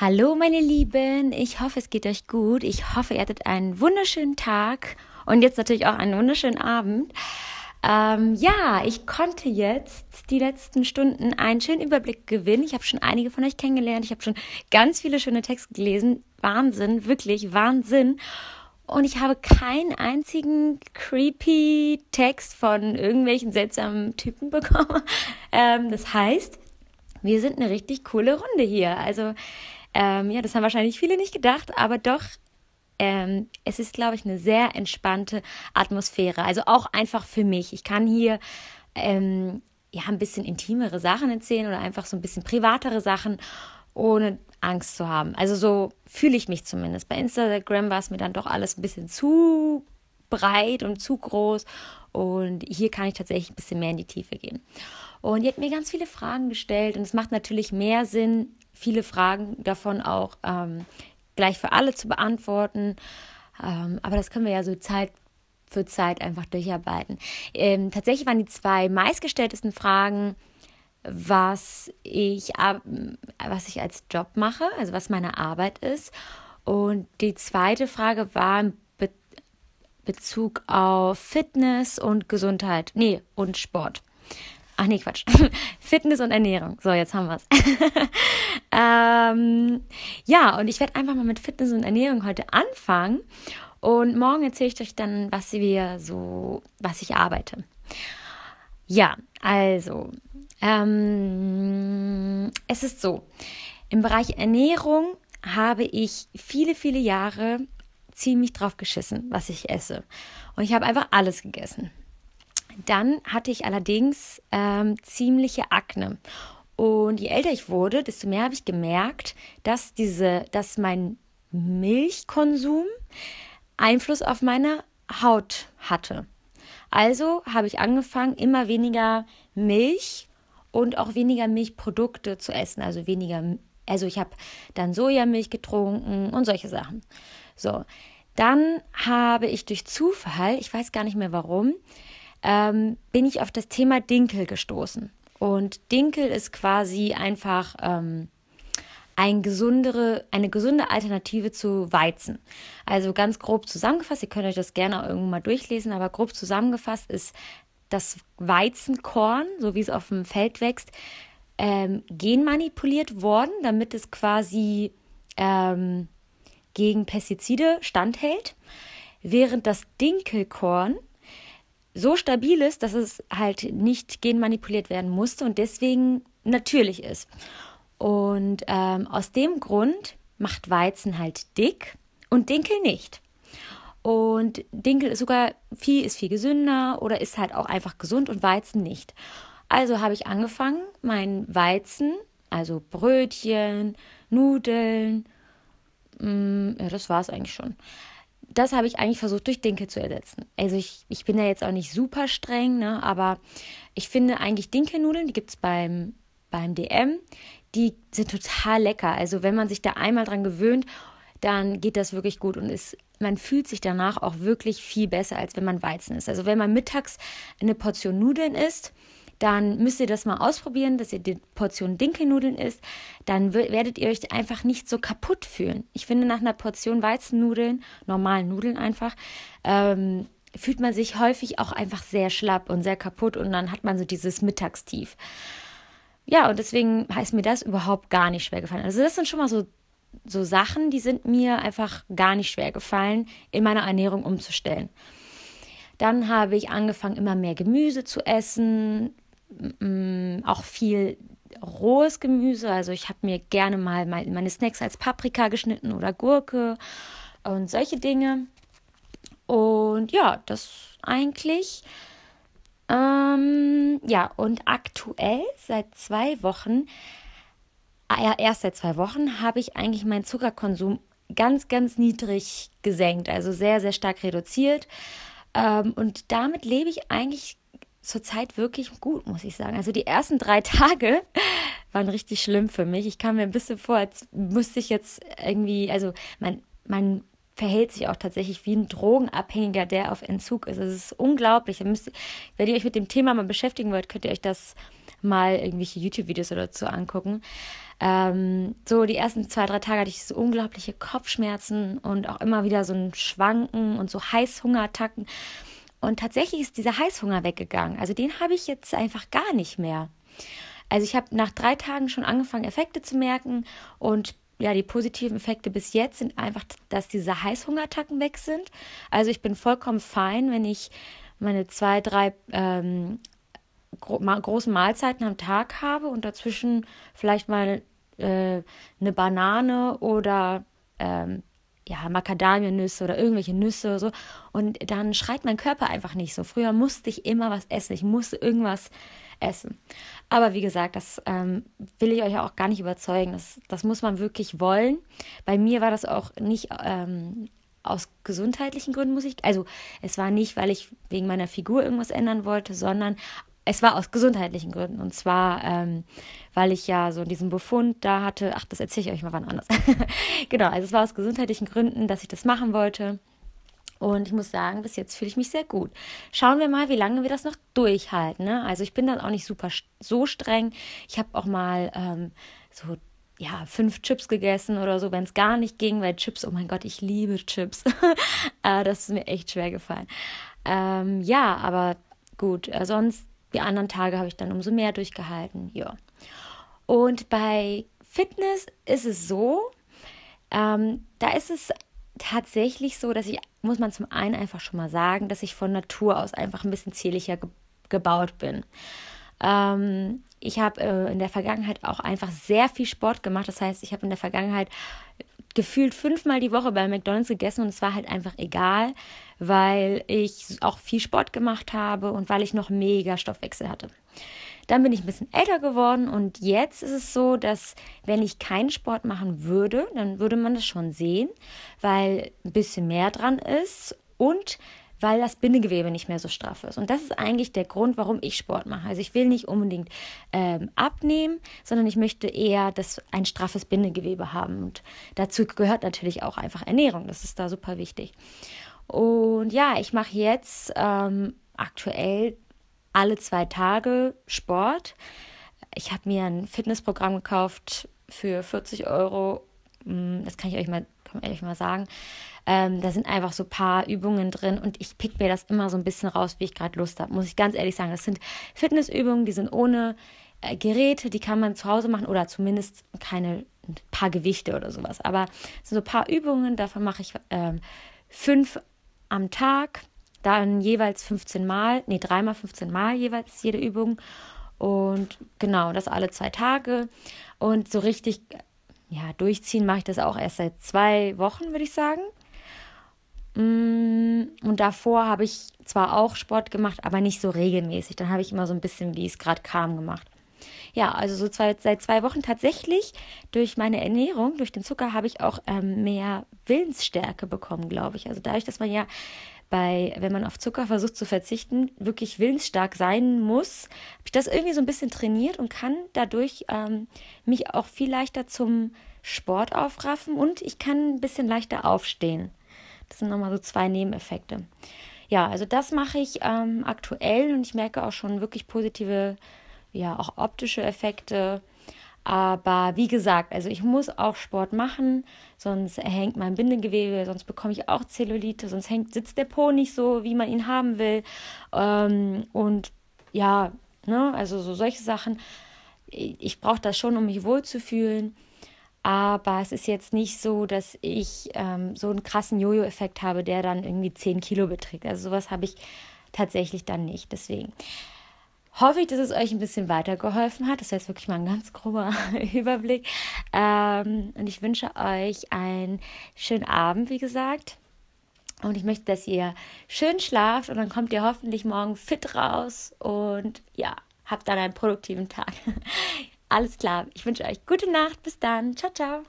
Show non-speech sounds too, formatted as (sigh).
Hallo meine Lieben, ich hoffe es geht euch gut. Ich hoffe ihr hattet einen wunderschönen Tag und jetzt natürlich auch einen wunderschönen Abend. Ähm, ja, ich konnte jetzt die letzten Stunden einen schönen Überblick gewinnen. Ich habe schon einige von euch kennengelernt. Ich habe schon ganz viele schöne Texte gelesen. Wahnsinn, wirklich Wahnsinn. Und ich habe keinen einzigen creepy Text von irgendwelchen seltsamen Typen (laughs) bekommen. Ähm, das heißt, wir sind eine richtig coole Runde hier. Also ähm, ja, das haben wahrscheinlich viele nicht gedacht, aber doch, ähm, es ist, glaube ich, eine sehr entspannte Atmosphäre. Also auch einfach für mich. Ich kann hier ähm, ja ein bisschen intimere Sachen erzählen oder einfach so ein bisschen privatere Sachen, ohne Angst zu haben. Also so fühle ich mich zumindest. Bei Instagram war es mir dann doch alles ein bisschen zu breit und zu groß. Und hier kann ich tatsächlich ein bisschen mehr in die Tiefe gehen. Und die hat mir ganz viele Fragen gestellt und es macht natürlich mehr Sinn, viele Fragen davon auch ähm, gleich für alle zu beantworten. Ähm, aber das können wir ja so Zeit für Zeit einfach durcharbeiten. Ähm, tatsächlich waren die zwei meistgestelltesten Fragen, was ich, was ich als Job mache, also was meine Arbeit ist. Und die zweite Frage war in Be Bezug auf Fitness und Gesundheit, nee, und Sport. Ach nee, Quatsch. (laughs) Fitness und Ernährung. So, jetzt haben wir es. (laughs) ähm, ja, und ich werde einfach mal mit Fitness und Ernährung heute anfangen. Und morgen erzähle ich euch dann, was wir so, was ich arbeite. Ja, also, ähm, es ist so. Im Bereich Ernährung habe ich viele, viele Jahre ziemlich drauf geschissen, was ich esse. Und ich habe einfach alles gegessen. Dann hatte ich allerdings ähm, ziemliche Akne. Und je älter ich wurde, desto mehr habe ich gemerkt, dass diese, dass mein Milchkonsum Einfluss auf meine Haut hatte. Also habe ich angefangen, immer weniger Milch und auch weniger Milchprodukte zu essen. Also weniger, also ich habe dann Sojamilch getrunken und solche Sachen. So, dann habe ich durch Zufall, ich weiß gar nicht mehr warum, ähm, bin ich auf das Thema Dinkel gestoßen. Und Dinkel ist quasi einfach ähm, ein gesundere, eine gesunde Alternative zu Weizen. Also ganz grob zusammengefasst, ihr könnt euch das gerne irgendwo mal durchlesen, aber grob zusammengefasst ist das Weizenkorn, so wie es auf dem Feld wächst, ähm, genmanipuliert worden, damit es quasi ähm, gegen Pestizide standhält, während das Dinkelkorn so stabil ist, dass es halt nicht genmanipuliert werden musste und deswegen natürlich ist. Und ähm, aus dem Grund macht Weizen halt dick und Dinkel nicht. Und Dinkel ist sogar viel, ist viel gesünder oder ist halt auch einfach gesund und Weizen nicht. Also habe ich angefangen, mein Weizen, also Brötchen, Nudeln, mh, mm, ja, das war es eigentlich schon, das habe ich eigentlich versucht durch Dinkel zu ersetzen. Also ich, ich bin ja jetzt auch nicht super streng, ne, aber ich finde eigentlich Dinkelnudeln, die gibt es beim, beim DM, die sind total lecker. Also wenn man sich da einmal dran gewöhnt, dann geht das wirklich gut und ist, man fühlt sich danach auch wirklich viel besser, als wenn man Weizen isst. Also wenn man mittags eine Portion Nudeln isst, dann müsst ihr das mal ausprobieren, dass ihr die Portion Dinkelnudeln isst. Dann werdet ihr euch einfach nicht so kaputt fühlen. Ich finde, nach einer Portion Weizennudeln, normalen Nudeln einfach, ähm, fühlt man sich häufig auch einfach sehr schlapp und sehr kaputt und dann hat man so dieses Mittagstief. Ja, und deswegen heißt mir das überhaupt gar nicht schwer gefallen. Also das sind schon mal so, so Sachen, die sind mir einfach gar nicht schwer gefallen, in meiner Ernährung umzustellen. Dann habe ich angefangen, immer mehr Gemüse zu essen, auch viel rohes Gemüse. Also ich habe mir gerne mal meine Snacks als Paprika geschnitten oder Gurke und solche Dinge. Und ja, das eigentlich. Ähm, ja, und aktuell seit zwei Wochen, ah ja, erst seit zwei Wochen, habe ich eigentlich meinen Zuckerkonsum ganz, ganz niedrig gesenkt, also sehr, sehr stark reduziert. Ähm, und damit lebe ich eigentlich zurzeit wirklich gut, muss ich sagen. Also die ersten drei (laughs) Tage waren richtig schlimm für mich. Ich kam mir ein bisschen vor, als müsste ich jetzt irgendwie, also man, man verhält sich auch tatsächlich wie ein Drogenabhängiger, der auf Entzug ist. Es ist unglaublich. Müsst, wenn ihr euch mit dem Thema mal beschäftigen wollt, könnt ihr euch das mal irgendwelche YouTube-Videos oder so angucken. Ähm, so die ersten zwei, drei Tage hatte ich so unglaubliche Kopfschmerzen und auch immer wieder so ein Schwanken und so Heißhungerattacken. Und tatsächlich ist dieser Heißhunger weggegangen. Also den habe ich jetzt einfach gar nicht mehr. Also ich habe nach drei Tagen schon angefangen, Effekte zu merken und ja, die positiven Effekte bis jetzt sind einfach, dass diese Heißhungerattacken weg sind. Also ich bin vollkommen fein, wenn ich meine zwei, drei ähm, gro großen Mahlzeiten am Tag habe und dazwischen vielleicht mal äh, eine Banane oder ähm, ja, Macadamiennüsse oder irgendwelche Nüsse oder so. Und dann schreit mein Körper einfach nicht so. Früher musste ich immer was essen. Ich musste irgendwas essen. Aber wie gesagt, das ähm, will ich euch auch gar nicht überzeugen. Das, das muss man wirklich wollen. Bei mir war das auch nicht ähm, aus gesundheitlichen Gründen, muss ich. Also, es war nicht, weil ich wegen meiner Figur irgendwas ändern wollte, sondern es war aus gesundheitlichen Gründen. Und zwar, ähm, weil ich ja so diesen Befund da hatte. Ach, das erzähle ich euch mal wann anders. (laughs) genau, also es war aus gesundheitlichen Gründen, dass ich das machen wollte. Und ich muss sagen, bis jetzt fühle ich mich sehr gut. Schauen wir mal, wie lange wir das noch durchhalten. Ne? Also ich bin dann auch nicht super so streng. Ich habe auch mal ähm, so ja, fünf Chips gegessen oder so, wenn es gar nicht ging, weil Chips, oh mein Gott, ich liebe Chips. (laughs) äh, das ist mir echt schwer gefallen. Ähm, ja, aber gut, äh, sonst die anderen Tage habe ich dann umso mehr durchgehalten. Ja. Und bei Fitness ist es so, ähm, da ist es tatsächlich so, dass ich, muss man zum einen einfach schon mal sagen, dass ich von Natur aus einfach ein bisschen zierlicher ge gebaut bin. Ähm, ich habe äh, in der Vergangenheit auch einfach sehr viel Sport gemacht. Das heißt, ich habe in der Vergangenheit gefühlt fünfmal die Woche bei McDonald's gegessen und es war halt einfach egal, weil ich auch viel Sport gemacht habe und weil ich noch mega Stoffwechsel hatte. Dann bin ich ein bisschen älter geworden und jetzt ist es so, dass wenn ich keinen Sport machen würde, dann würde man das schon sehen, weil ein bisschen mehr dran ist und weil das Bindegewebe nicht mehr so straff ist. Und das ist eigentlich der Grund, warum ich Sport mache. Also ich will nicht unbedingt ähm, abnehmen, sondern ich möchte eher das ein straffes Bindegewebe haben. Und dazu gehört natürlich auch einfach Ernährung. Das ist da super wichtig. Und ja, ich mache jetzt ähm, aktuell alle zwei Tage Sport. Ich habe mir ein Fitnessprogramm gekauft für 40 Euro. Mm, das kann ich euch mal, kann ich euch mal sagen. Ähm, da sind einfach so ein paar Übungen drin und ich pick mir das immer so ein bisschen raus, wie ich gerade Lust habe. Muss ich ganz ehrlich sagen. Das sind Fitnessübungen, die sind ohne äh, Geräte, die kann man zu Hause machen oder zumindest keine ein paar Gewichte oder sowas. Aber es sind so ein paar Übungen, davon mache ich ähm, fünf am Tag, dann jeweils 15 Mal, nee, dreimal 15 Mal jeweils jede Übung. Und genau, das alle zwei Tage. Und so richtig, ja, durchziehen mache ich das auch erst seit zwei Wochen, würde ich sagen. Mm, und davor habe ich zwar auch Sport gemacht, aber nicht so regelmäßig. Dann habe ich immer so ein bisschen, wie es gerade kam, gemacht. Ja, also so zwei, seit zwei Wochen tatsächlich durch meine Ernährung, durch den Zucker, habe ich auch ähm, mehr Willensstärke bekommen, glaube ich. Also dadurch, dass man ja bei, wenn man auf Zucker versucht zu verzichten, wirklich willensstark sein muss, habe ich das irgendwie so ein bisschen trainiert und kann dadurch ähm, mich auch viel leichter zum Sport aufraffen und ich kann ein bisschen leichter aufstehen. Das sind nochmal so zwei Nebeneffekte. Ja, also das mache ich ähm, aktuell und ich merke auch schon wirklich positive, ja, auch optische Effekte. Aber wie gesagt, also ich muss auch Sport machen, sonst hängt mein Bindegewebe, sonst bekomme ich auch Zellulite, sonst hängt, sitzt der Po nicht so, wie man ihn haben will. Ähm, und ja, ne, also so solche Sachen. Ich brauche das schon, um mich wohlzufühlen. Aber es ist jetzt nicht so, dass ich ähm, so einen krassen Jojo-Effekt habe, der dann irgendwie 10 Kilo beträgt. Also sowas habe ich tatsächlich dann nicht. Deswegen hoffe ich, dass es euch ein bisschen weitergeholfen hat. Das war jetzt wirklich mal ein ganz grober (laughs) Überblick. Ähm, und ich wünsche euch einen schönen Abend, wie gesagt. Und ich möchte, dass ihr schön schlaft und dann kommt ihr hoffentlich morgen fit raus und ja, habt dann einen produktiven Tag. (laughs) Alles klar. Ich wünsche euch gute Nacht. Bis dann. Ciao, ciao.